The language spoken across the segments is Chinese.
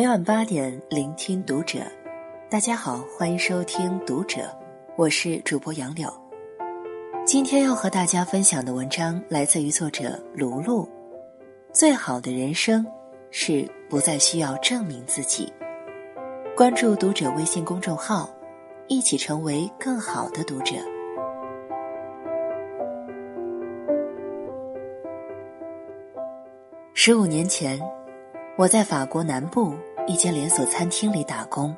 每晚八点，聆听读者。大家好，欢迎收听《读者》，我是主播杨柳。今天要和大家分享的文章来自于作者卢璐。最好的人生是不再需要证明自己。关注《读者》微信公众号，一起成为更好的读者。十五年前。我在法国南部一间连锁餐厅里打工，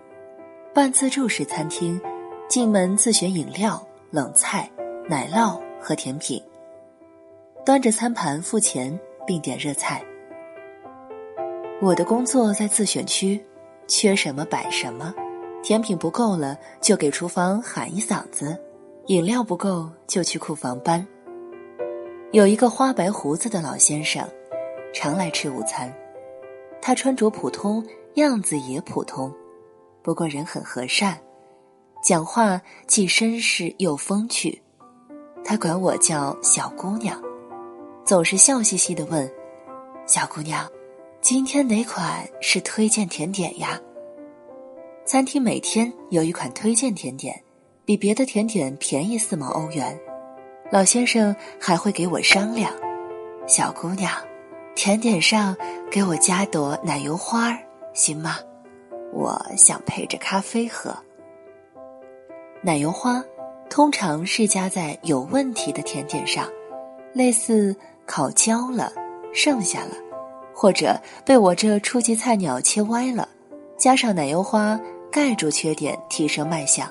半自助式餐厅，进门自选饮料、冷菜、奶酪和甜品，端着餐盘付钱并点热菜。我的工作在自选区，缺什么摆什么，甜品不够了就给厨房喊一嗓子，饮料不够就去库房搬。有一个花白胡子的老先生，常来吃午餐。他穿着普通，样子也普通，不过人很和善，讲话既绅士又风趣。他管我叫小姑娘，总是笑嘻嘻的问：“小姑娘，今天哪款是推荐甜点呀？”餐厅每天有一款推荐甜点，比别的甜点便宜四毛欧元。老先生还会给我商量：“小姑娘。”甜点上给我加朵奶油花儿，行吗？我想配着咖啡喝。奶油花通常是加在有问题的甜点上，类似烤焦了、剩下了，或者被我这初级菜鸟切歪了，加上奶油花盖住缺点，提升卖相。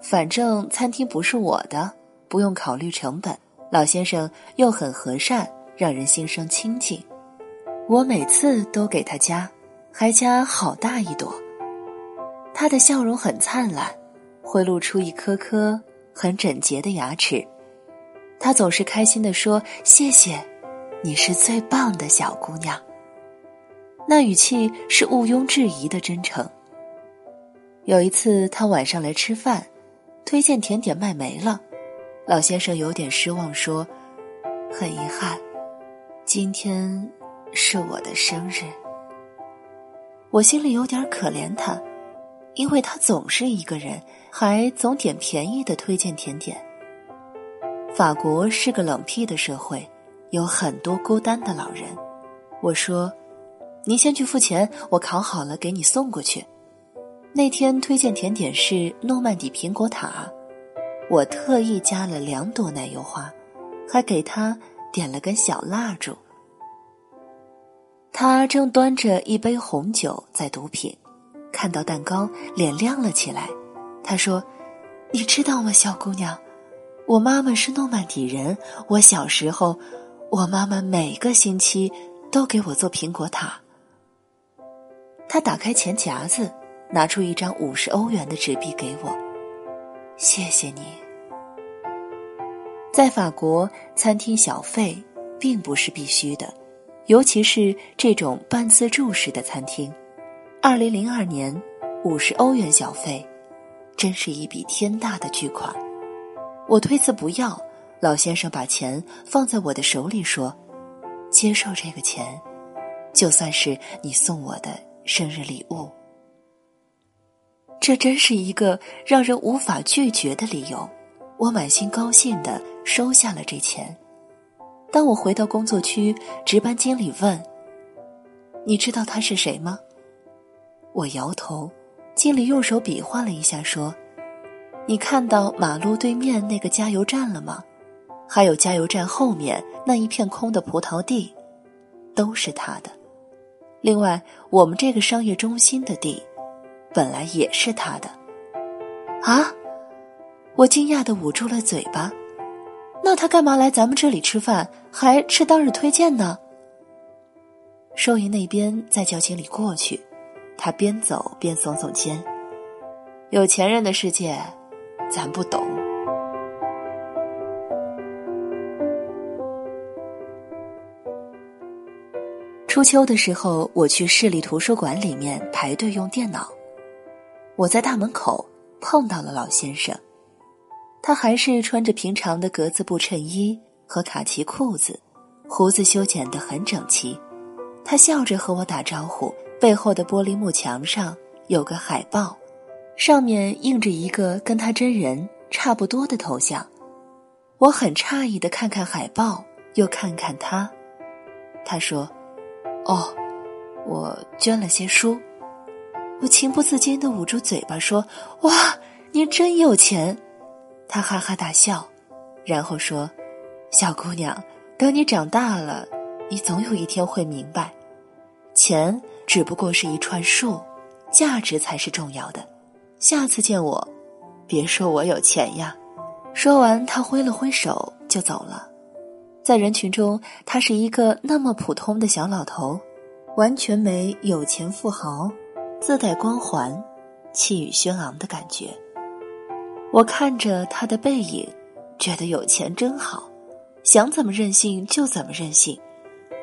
反正餐厅不是我的，不用考虑成本。老先生又很和善。让人心生亲近，我每次都给他加，还加好大一朵。他的笑容很灿烂，会露出一颗颗很整洁的牙齿。他总是开心地说：“谢谢，你是最棒的小姑娘。”那语气是毋庸置疑的真诚。有一次，他晚上来吃饭，推荐甜点卖没了，老先生有点失望，说：“很遗憾。”今天是我的生日，我心里有点可怜他，因为他总是一个人，还总点便宜的推荐甜点。法国是个冷僻的社会，有很多孤单的老人。我说：“你先去付钱，我烤好了给你送过去。”那天推荐甜点是诺曼底苹果塔，我特意加了两朵奶油花，还给他。点了根小蜡烛，他正端着一杯红酒在毒品，看到蛋糕脸亮了起来。他说：“你知道吗，小姑娘，我妈妈是诺曼底人。我小时候，我妈妈每个星期都给我做苹果塔。”他打开钱夹子，拿出一张五十欧元的纸币给我，谢谢你。在法国，餐厅小费并不是必须的，尤其是这种半自助式的餐厅。二零零二年，五十欧元小费，真是一笔天大的巨款。我推辞不要，老先生把钱放在我的手里说：“接受这个钱，就算是你送我的生日礼物。”这真是一个让人无法拒绝的理由。我满心高兴的收下了这钱。当我回到工作区，值班经理问：“你知道他是谁吗？”我摇头。经理用手比划了一下，说：“你看到马路对面那个加油站了吗？还有加油站后面那一片空的葡萄地，都是他的。另外，我们这个商业中心的地，本来也是他的。”啊！我惊讶的捂住了嘴巴，那他干嘛来咱们这里吃饭，还吃当日推荐呢？收银那边在叫经理过去，他边走边耸耸肩。有钱人的世界，咱不懂。初秋的时候，我去市立图书馆里面排队用电脑，我在大门口碰到了老先生。他还是穿着平常的格子布衬衣和卡其裤子，胡子修剪得很整齐。他笑着和我打招呼，背后的玻璃幕墙上有个海报，上面印着一个跟他真人差不多的头像。我很诧异的看看海报，又看看他。他说：“哦，我捐了些书。”我情不自禁的捂住嘴巴说：“哇，您真有钱！”他哈哈大笑，然后说：“小姑娘，等你长大了，你总有一天会明白，钱只不过是一串数，价值才是重要的。下次见我，别说我有钱呀。”说完，他挥了挥手就走了。在人群中，他是一个那么普通的小老头，完全没有钱富豪。自带光环，气宇轩昂的感觉。我看着他的背影，觉得有钱真好，想怎么任性就怎么任性。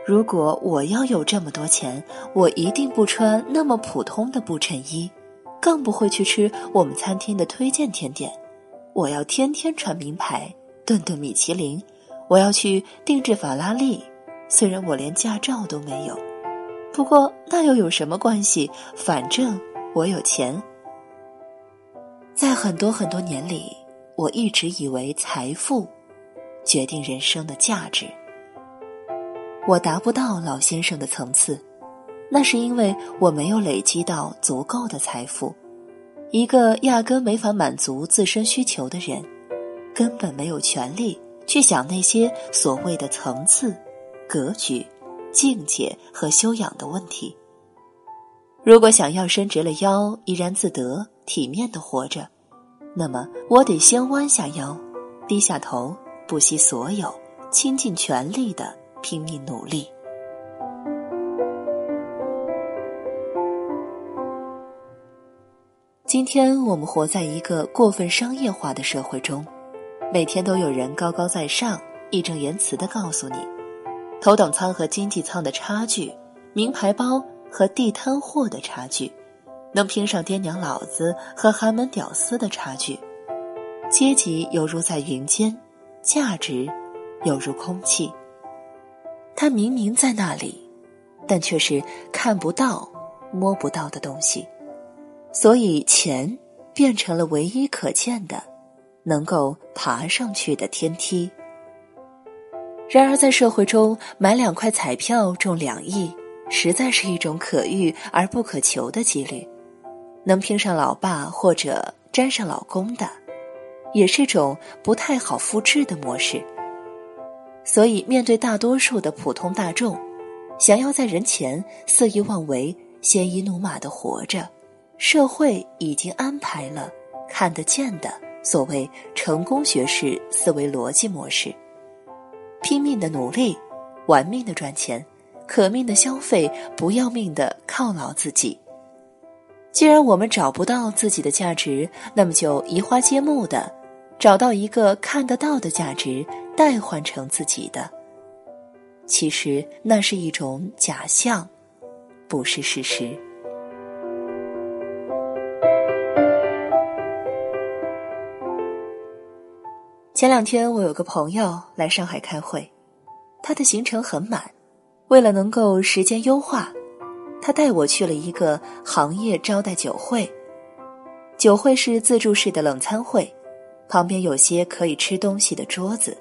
如果我要有这么多钱，我一定不穿那么普通的布衬衣，更不会去吃我们餐厅的推荐甜点。我要天天穿名牌，顿顿米其林。我要去定制法拉利，虽然我连驾照都没有。不过那又有什么关系？反正我有钱。在很多很多年里，我一直以为财富决定人生的价值。我达不到老先生的层次，那是因为我没有累积到足够的财富。一个压根没法满足自身需求的人，根本没有权利去想那些所谓的层次、格局。境界和修养的问题。如果想要伸直了腰怡然自得、体面的活着，那么我得先弯下腰，低下头，不惜所有，倾尽全力的拼命努力。今天我们活在一个过分商业化的社会中，每天都有人高高在上、义正言辞的告诉你。头等舱和经济舱的差距，名牌包和地摊货的差距，能拼上爹娘老子和寒门屌丝的差距，阶级犹如在云间，价值犹如空气。它明明在那里，但却是看不到、摸不到的东西，所以钱变成了唯一可见的、能够爬上去的天梯。然而，在社会中买两块彩票中两亿，实在是一种可遇而不可求的几率。能拼上老爸或者沾上老公的，也是种不太好复制的模式。所以，面对大多数的普通大众，想要在人前肆意妄为、鲜衣怒马的活着，社会已经安排了看得见的所谓成功学式思维逻辑模式。拼命的努力，玩命的赚钱，可命的消费，不要命的犒劳自己。既然我们找不到自己的价值，那么就移花接木的找到一个看得到的价值，代换成自己的。其实那是一种假象，不是事实。前两天我有个朋友来上海开会，他的行程很满，为了能够时间优化，他带我去了一个行业招待酒会。酒会是自助式的冷餐会，旁边有些可以吃东西的桌子，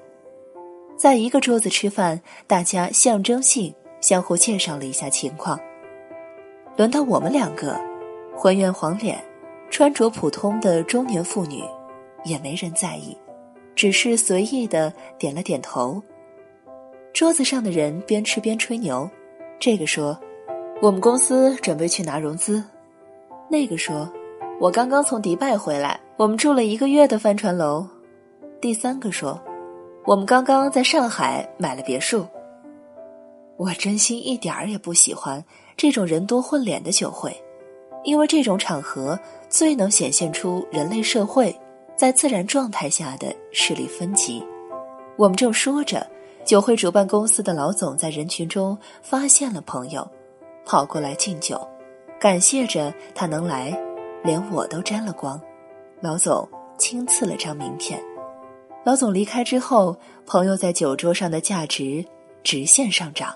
在一个桌子吃饭，大家象征性相互介绍了一下情况。轮到我们两个，浑圆黄脸、穿着普通的中年妇女，也没人在意。只是随意的点了点头。桌子上的人边吃边吹牛，这个说：“我们公司准备去拿融资。”那个说：“我刚刚从迪拜回来，我们住了一个月的帆船楼。”第三个说：“我们刚刚在上海买了别墅。”我真心一点儿也不喜欢这种人多混脸的酒会，因为这种场合最能显现出人类社会。在自然状态下的势力分级，我们正说着，酒会主办公司的老总在人群中发现了朋友，跑过来敬酒，感谢着他能来，连我都沾了光。老总亲赐了张名片。老总离开之后，朋友在酒桌上的价值直线上涨，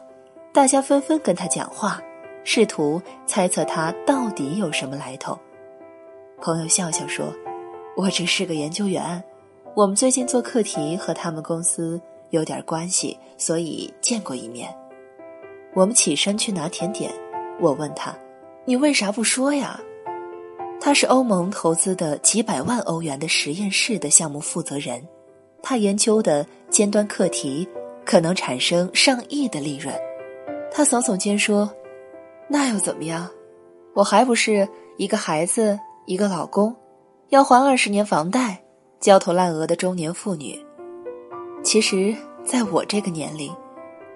大家纷纷跟他讲话，试图猜测他到底有什么来头。朋友笑笑说：“我只是个研究员，我们最近做课题和他们公司有点关系，所以见过一面。”我们起身去拿甜点，我问他：“你为啥不说呀？”他是欧盟投资的几百万欧元的实验室的项目负责人，他研究的尖端课题可能产生上亿的利润。他耸耸肩说：“那又怎么样？我还不是一个孩子。”一个老公，要还二十年房贷，焦头烂额的中年妇女。其实，在我这个年龄，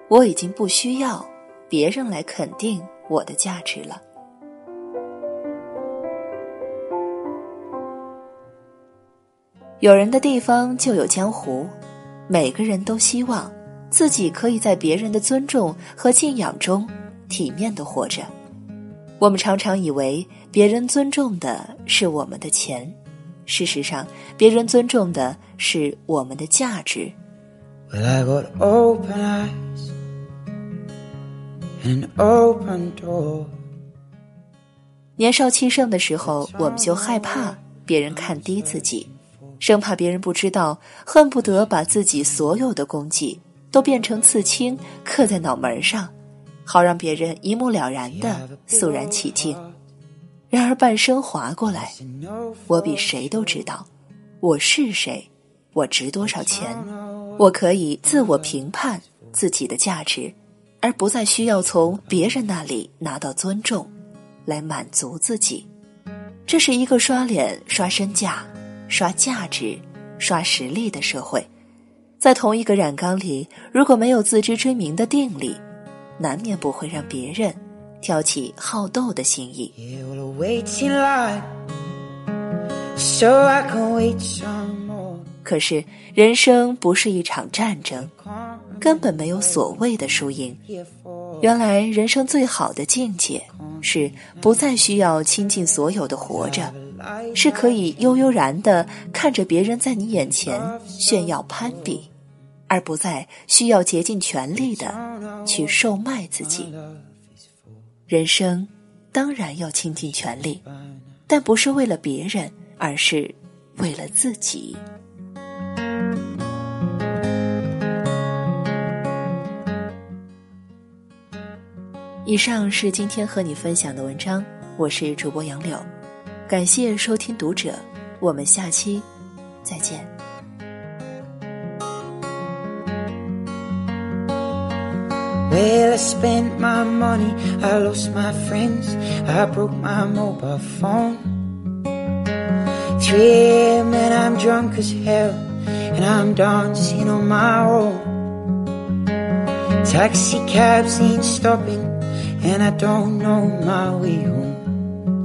我已经不需要别人来肯定我的价值了。有人的地方就有江湖，每个人都希望自己可以在别人的尊重和敬仰中体面的活着。我们常常以为别人尊重的是我们的钱，事实上，别人尊重的是我们的价值。年少气盛的时候，我们就害怕别人看低自己，生怕别人不知道，恨不得把自己所有的功绩都变成刺青刻在脑门上。好让别人一目了然的肃然起敬。然而半生划过来，我比谁都知道我是谁，我值多少钱，我可以自我评判自己的价值，而不再需要从别人那里拿到尊重，来满足自己。这是一个刷脸、刷身价、刷价值、刷实力的社会。在同一个染缸里，如果没有自知之明的定力。难免不会让别人挑起好斗的心意。可是人生不是一场战争，根本没有所谓的输赢。原来人生最好的境界是不再需要倾尽所有的活着，是可以悠悠然的看着别人在你眼前炫耀攀比。而不再需要竭尽全力的去售卖自己。人生当然要倾尽全力，但不是为了别人，而是为了自己。以上是今天和你分享的文章，我是主播杨柳，感谢收听读者，我们下期再见。Well, I spent my money, I lost my friends, I broke my mobile phone. 3 a.m. and I'm drunk as hell, and I'm dancing on my own. Taxi cabs ain't stopping, and I don't know my way home.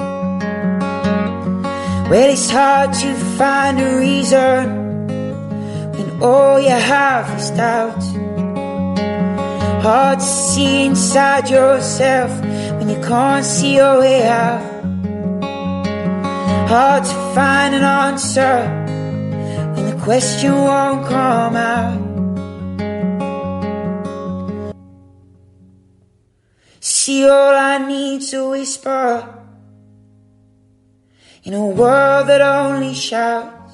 Well, it's hard to find a reason when all you have is doubt. Hard to see inside yourself when you can't see your way out. Hard to find an answer when the question won't come out. See, all I need to whisper in a world that only shouts.